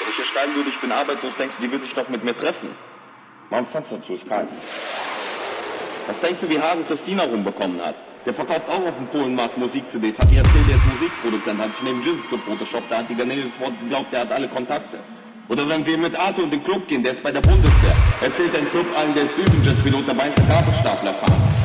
Wenn ich hier schreiben würde, ich bin arbeitslos, denkst du, die würde sich doch mit mir treffen? Warum Fenster zu, ist kalt. Was denkst du, wie Hagen Christina rumbekommen hat? Der verkauft auch auf dem Polenmarkt Musik-CDs. Hat ihr erzählt, der ist Musikproduzent, hat sich neben Jins gefotoshoppt, da hat die Garnele geglaubt, der hat alle Kontakte. Oder wenn wir mit Arthur in den Club gehen, der ist bei der Bundeswehr. Erzählt ein Club allen, der ist Düsenjet-Pilot, dabei ist der Gabelstapler fahren.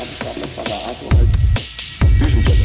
Und der dritte Stabstapler